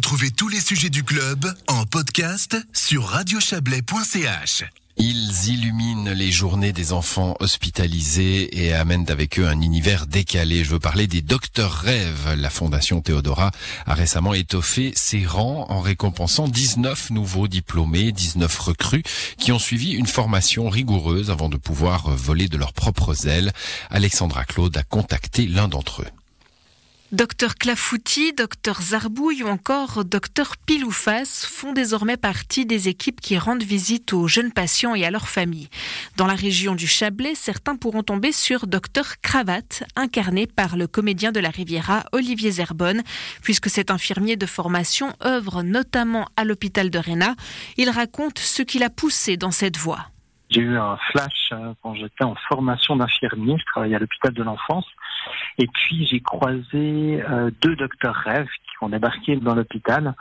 Retrouvez tous les sujets du club en podcast sur radiochablais.ch. Ils illuminent les journées des enfants hospitalisés et amènent avec eux un univers décalé. Je veux parler des Docteurs Rêves. La Fondation Théodora a récemment étoffé ses rangs en récompensant 19 nouveaux diplômés, 19 recrues qui ont suivi une formation rigoureuse avant de pouvoir voler de leurs propres ailes. Alexandra Claude a contacté l'un d'entre eux. Docteur Clafouti, Docteur Zarbouille ou encore Docteur Piloufas font désormais partie des équipes qui rendent visite aux jeunes patients et à leurs familles. Dans la région du Chablais, certains pourront tomber sur Docteur Cravate, incarné par le comédien de la Riviera Olivier Zerbonne, puisque cet infirmier de formation œuvre notamment à l'hôpital de Réna. Il raconte ce qui l'a poussé dans cette voie. J'ai eu un flash euh, quand j'étais en formation d'infirmier, je travaillais à l'hôpital de l'enfance, et puis j'ai croisé euh, deux docteurs rêves qui ont débarqué dans l'hôpital,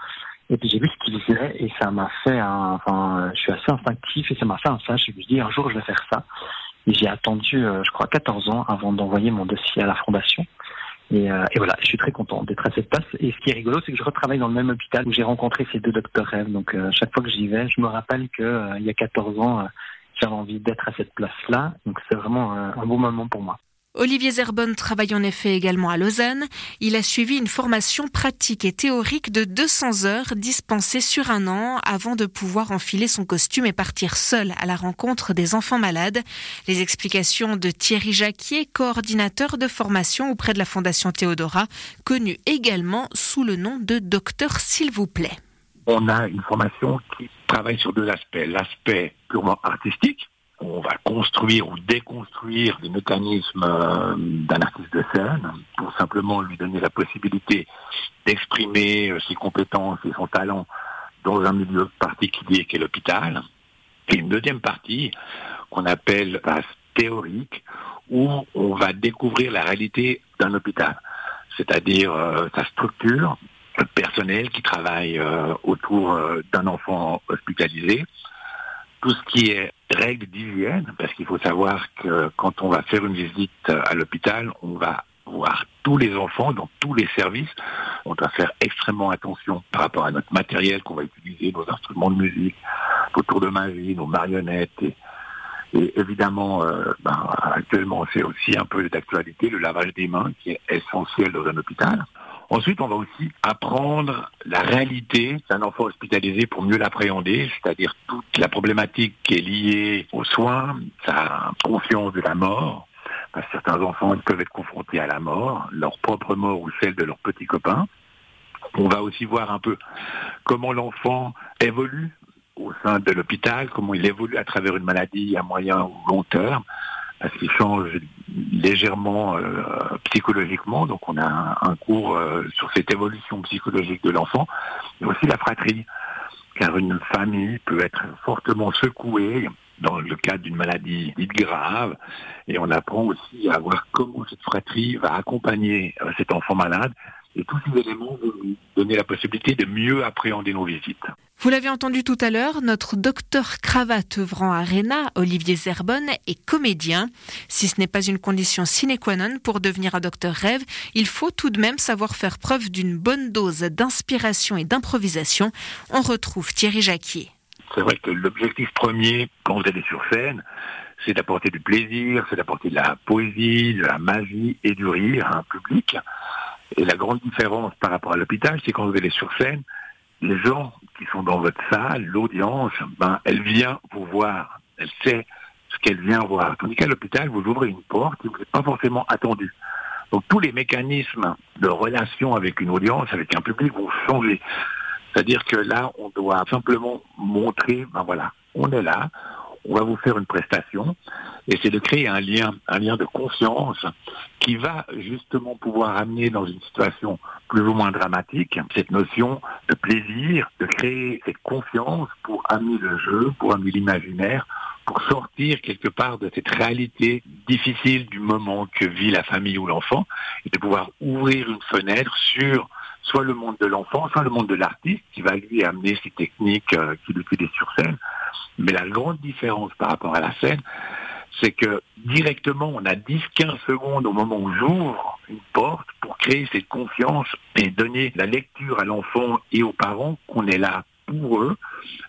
et puis j'ai vu ce qu'ils faisaient, et ça m'a fait un, enfin, je suis assez instinctif, et ça m'a fait un flash, je me suis dit un jour je vais faire ça. Et j'ai attendu, euh, je crois, 14 ans avant d'envoyer mon dossier à la fondation. Et, et, voilà, je suis très content d'être à cette place. Et ce qui est rigolo, c'est que je retravaille dans le même hôpital où j'ai rencontré ces deux docteurs rêves. Donc chaque fois que j'y vais, je me rappelle que il y a 14 ans, j'avais envie d'être à cette place-là. Donc c'est vraiment un beau moment pour moi. Olivier Zerbonne travaille en effet également à Lausanne. Il a suivi une formation pratique et théorique de 200 heures dispensée sur un an avant de pouvoir enfiler son costume et partir seul à la rencontre des enfants malades. Les explications de Thierry Jacquier, coordinateur de formation auprès de la Fondation Théodora, connu également sous le nom de Docteur s'il vous plaît. On a une formation qui travaille sur deux aspects. L'aspect purement artistique, on va construire ou déconstruire les mécanismes euh, d'un artiste de scène pour simplement lui donner la possibilité d'exprimer euh, ses compétences et son talent dans un milieu particulier qu'est l'hôpital. Et une deuxième partie qu'on appelle phase théorique où on va découvrir la réalité d'un hôpital, c'est-à-dire euh, sa structure, le personnel qui travaille autour d'un enfant hospitalisé, tout ce qui est règles d'hygiène, parce qu'il faut savoir que quand on va faire une visite à l'hôpital, on va voir tous les enfants dans tous les services. On doit faire extrêmement attention par rapport à notre matériel qu'on va utiliser, nos instruments de musique, autour de magie, nos marionnettes. Et, et évidemment, euh, ben, actuellement, c'est aussi un peu d'actualité, le lavage des mains qui est essentiel dans un hôpital. Ensuite, on va aussi apprendre la réalité d'un enfant hospitalisé pour mieux l'appréhender, c'est-à-dire toute la problématique qui est liée aux soins, sa conscience de la mort. Parce que certains enfants peuvent être confrontés à la mort, leur propre mort ou celle de leurs petits copains. On va aussi voir un peu comment l'enfant évolue au sein de l'hôpital, comment il évolue à travers une maladie à moyen ou long terme parce qu'il change légèrement euh, psychologiquement. Donc on a un, un cours euh, sur cette évolution psychologique de l'enfant, mais aussi la fratrie, car une famille peut être fortement secouée dans le cadre d'une maladie dite grave, et on apprend aussi à voir comment cette fratrie va accompagner euh, cet enfant malade, et tous ces éléments vont nous donner la possibilité de mieux appréhender nos visites. Vous l'avez entendu tout à l'heure, notre docteur cravate œuvrant à Réna, Olivier Zerbonne, est comédien. Si ce n'est pas une condition sine qua non pour devenir un docteur rêve, il faut tout de même savoir faire preuve d'une bonne dose d'inspiration et d'improvisation. On retrouve Thierry Jacquier. C'est vrai que l'objectif premier, quand vous allez sur scène, c'est d'apporter du plaisir, c'est d'apporter de la poésie, de la magie et du rire à un public. Et la grande différence par rapport à l'hôpital, c'est quand vous allez sur scène, les gens qui sont dans votre salle, l'audience, ben, elle vient vous voir. Elle sait ce qu'elle vient voir. Tandis qu'à l'hôpital, vous ouvrez une porte et vous n'êtes pas forcément attendu. Donc tous les mécanismes de relation avec une audience, avec un public vont changer. C'est-à-dire que là, on doit simplement montrer, ben voilà, on est là, on va vous faire une prestation, et c'est de créer un lien, un lien de confiance qui va justement pouvoir amener dans une situation plus ou moins dramatique cette notion de plaisir, de créer cette confiance pour amener le jeu, pour amener l'imaginaire, pour sortir quelque part de cette réalité difficile du moment que vit la famille ou l'enfant, et de pouvoir ouvrir une fenêtre sur soit le monde de l'enfant, soit le monde de l'artiste, qui va lui amener ces techniques euh, qu'il utilise sur scène. Mais la grande différence par rapport à la scène, c'est que directement, on a 10-15 secondes au moment où j'ouvre une porte pour créer cette confiance et donner la lecture à l'enfant et aux parents qu'on est là pour eux,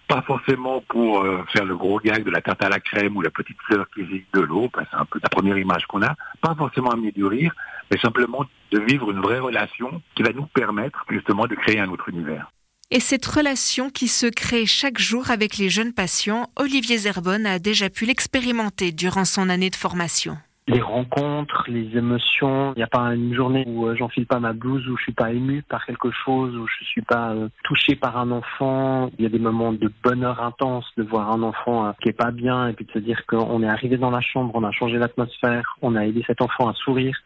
pas forcément pour euh, faire le gros gag de la tarte à la crème ou la petite fleur qui vit de l'eau, c'est un peu la première image qu'on a, pas forcément amener du rire, mais simplement de vivre une vraie relation qui va nous permettre justement de créer un autre univers. Et cette relation qui se crée chaque jour avec les jeunes patients, Olivier Zerbonne a déjà pu l'expérimenter durant son année de formation les rencontres, les émotions. Il n'y a pas une journée où euh, j'enfile pas ma blouse, où je suis pas ému par quelque chose, où je suis pas euh, touché par un enfant. Il y a des moments de bonheur intense de voir un enfant euh, qui est pas bien et puis de se dire qu'on est arrivé dans la chambre, on a changé l'atmosphère, on a aidé cet enfant à sourire.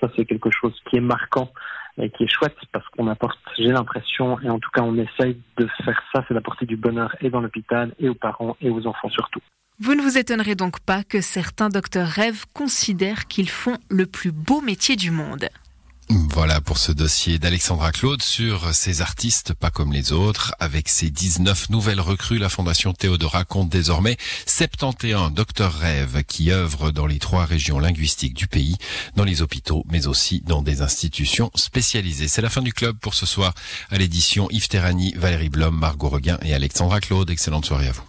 Ça, c'est quelque chose qui est marquant et qui est chouette parce qu'on apporte, j'ai l'impression, et en tout cas on essaye de faire ça, c'est d'apporter du bonheur et dans l'hôpital et aux parents et aux enfants surtout. Vous ne vous étonnerez donc pas que certains docteurs rêves considèrent qu'ils font le plus beau métier du monde. Voilà pour ce dossier d'Alexandra Claude sur ces artistes pas comme les autres. Avec ses 19 nouvelles recrues, la Fondation Théodora compte désormais 71 docteurs rêves qui œuvrent dans les trois régions linguistiques du pays, dans les hôpitaux, mais aussi dans des institutions spécialisées. C'est la fin du club pour ce soir à l'édition Yves Terrani, Valérie Blom, Margot Reguin et Alexandra Claude. Excellente soirée à vous.